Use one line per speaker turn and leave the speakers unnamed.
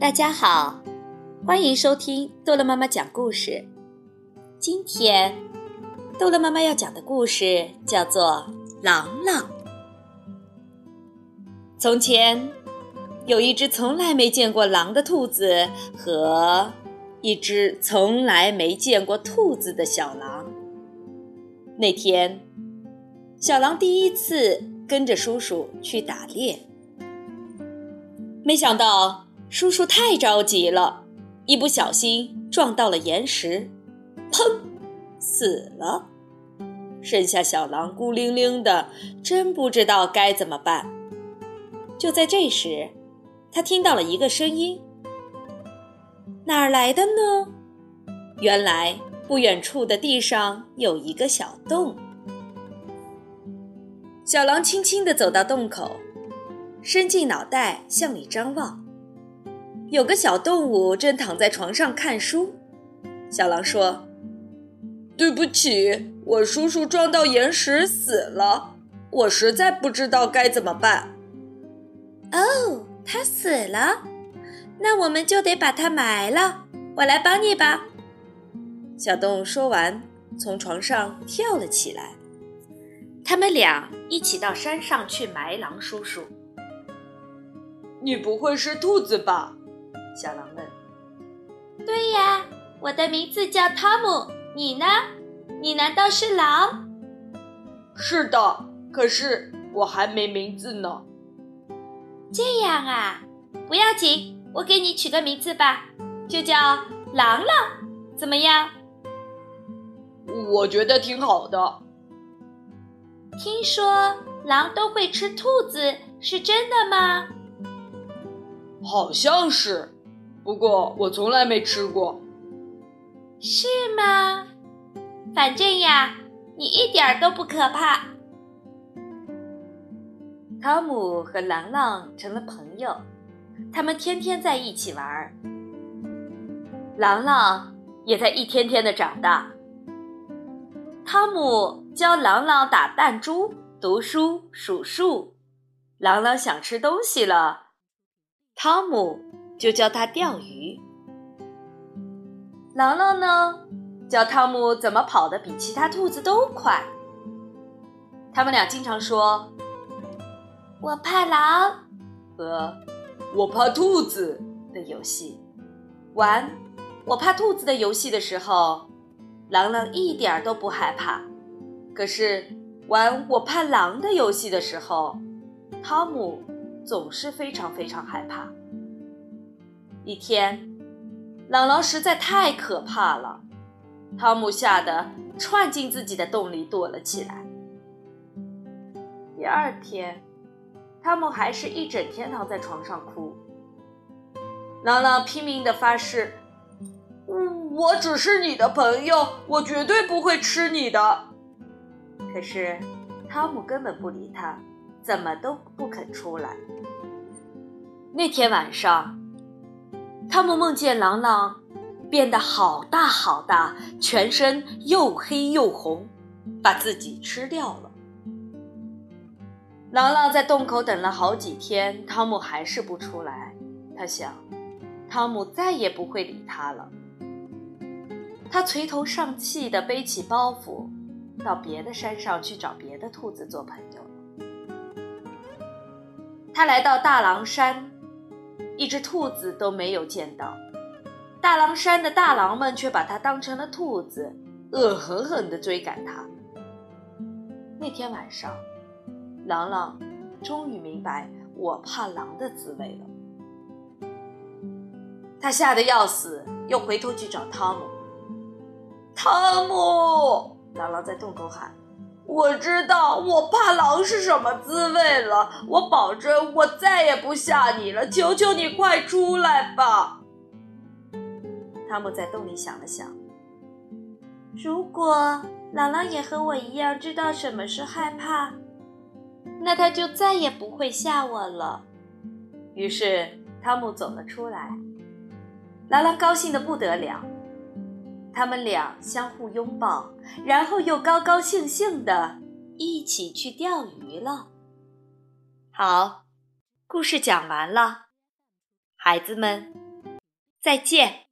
大家好，欢迎收听逗乐妈妈讲故事。今天，逗乐妈妈要讲的故事叫做《郎朗》。从前，有一只从来没见过狼的兔子和一只从来没见过兔子的小狼。那天，小狼第一次跟着叔叔去打猎，没想到。叔叔太着急了，一不小心撞到了岩石，砰，死了。剩下小狼孤零零的，真不知道该怎么办。就在这时，他听到了一个声音：“哪儿来的呢？”原来不远处的地上有一个小洞。小狼轻轻地走到洞口，伸进脑袋向里张望。有个小动物正躺在床上看书，小狼说：“对不起，我叔叔撞到岩石死了，我实在不知道该怎么办。”
哦，他死了，那我们就得把他埋了。我来帮你吧。
小动物说完，从床上跳了起来。他们俩一起到山上去埋狼叔叔。你不会是兔子吧？小狼问：“
对呀，我的名字叫汤姆。你呢？你难道是狼？”“
是的，可是我还没名字呢。”“
这样啊，不要紧，我给你取个名字吧，就叫狼狼，怎么样？”“
我觉得挺好的。”“
听说狼都会吃兔子，是真的吗？”“
好像是。”不过我从来没吃过，
是吗？反正呀，你一点都不可怕。
汤姆和朗朗成了朋友，他们天天在一起玩儿。朗朗也在一天天的长大。汤姆教朗朗打弹珠、读书、数数。朗朗想吃东西了，汤姆。就教他钓鱼。朗朗呢，教汤姆怎么跑得比其他兔子都快。他们俩经常说：“
我怕狼”
和“我怕兔子”
的游戏。玩“我怕兔子”的游戏的时候，朗朗一点都不害怕。可是玩“我怕狼”的游戏的时候，汤姆总是非常非常害怕。一天，朗朗实在太可怕了，汤姆吓得窜进自己的洞里躲了起来。第二天，汤姆还是一整天躺在床上哭。朗朗拼命的发誓：“我只是你的朋友，我绝对不会吃你的。”可是，汤姆根本不理他，怎么都不肯出来。那天晚上。汤姆梦见狼狼变得好大好大，全身又黑又红，把自己吃掉了。狼狼在洞口等了好几天，汤姆还是不出来。他想，汤姆再也不会理他了。他垂头丧气地背起包袱，到别的山上去找别的兔子做朋友。他来到大狼山。一只兔子都没有见到，大狼山的大狼们却把它当成了兔子，恶狠狠地追赶它。那天晚上，朗朗终于明白我怕狼的滋味了。他吓得要死，又回头去找汤姆。汤姆，朗朗在洞口喊。我知道我怕狼是什么滋味了，我保证我再也不吓你了。求求你快出来吧！汤姆在洞里想了想，
如果姥姥也和我一样知道什么是害怕，那他就再也不会吓我了。
于是汤姆走了出来，朗朗高兴的不得了。他们俩相互拥抱，然后又高高兴兴的一起去钓鱼了。好，故事讲完了，孩子们。再见。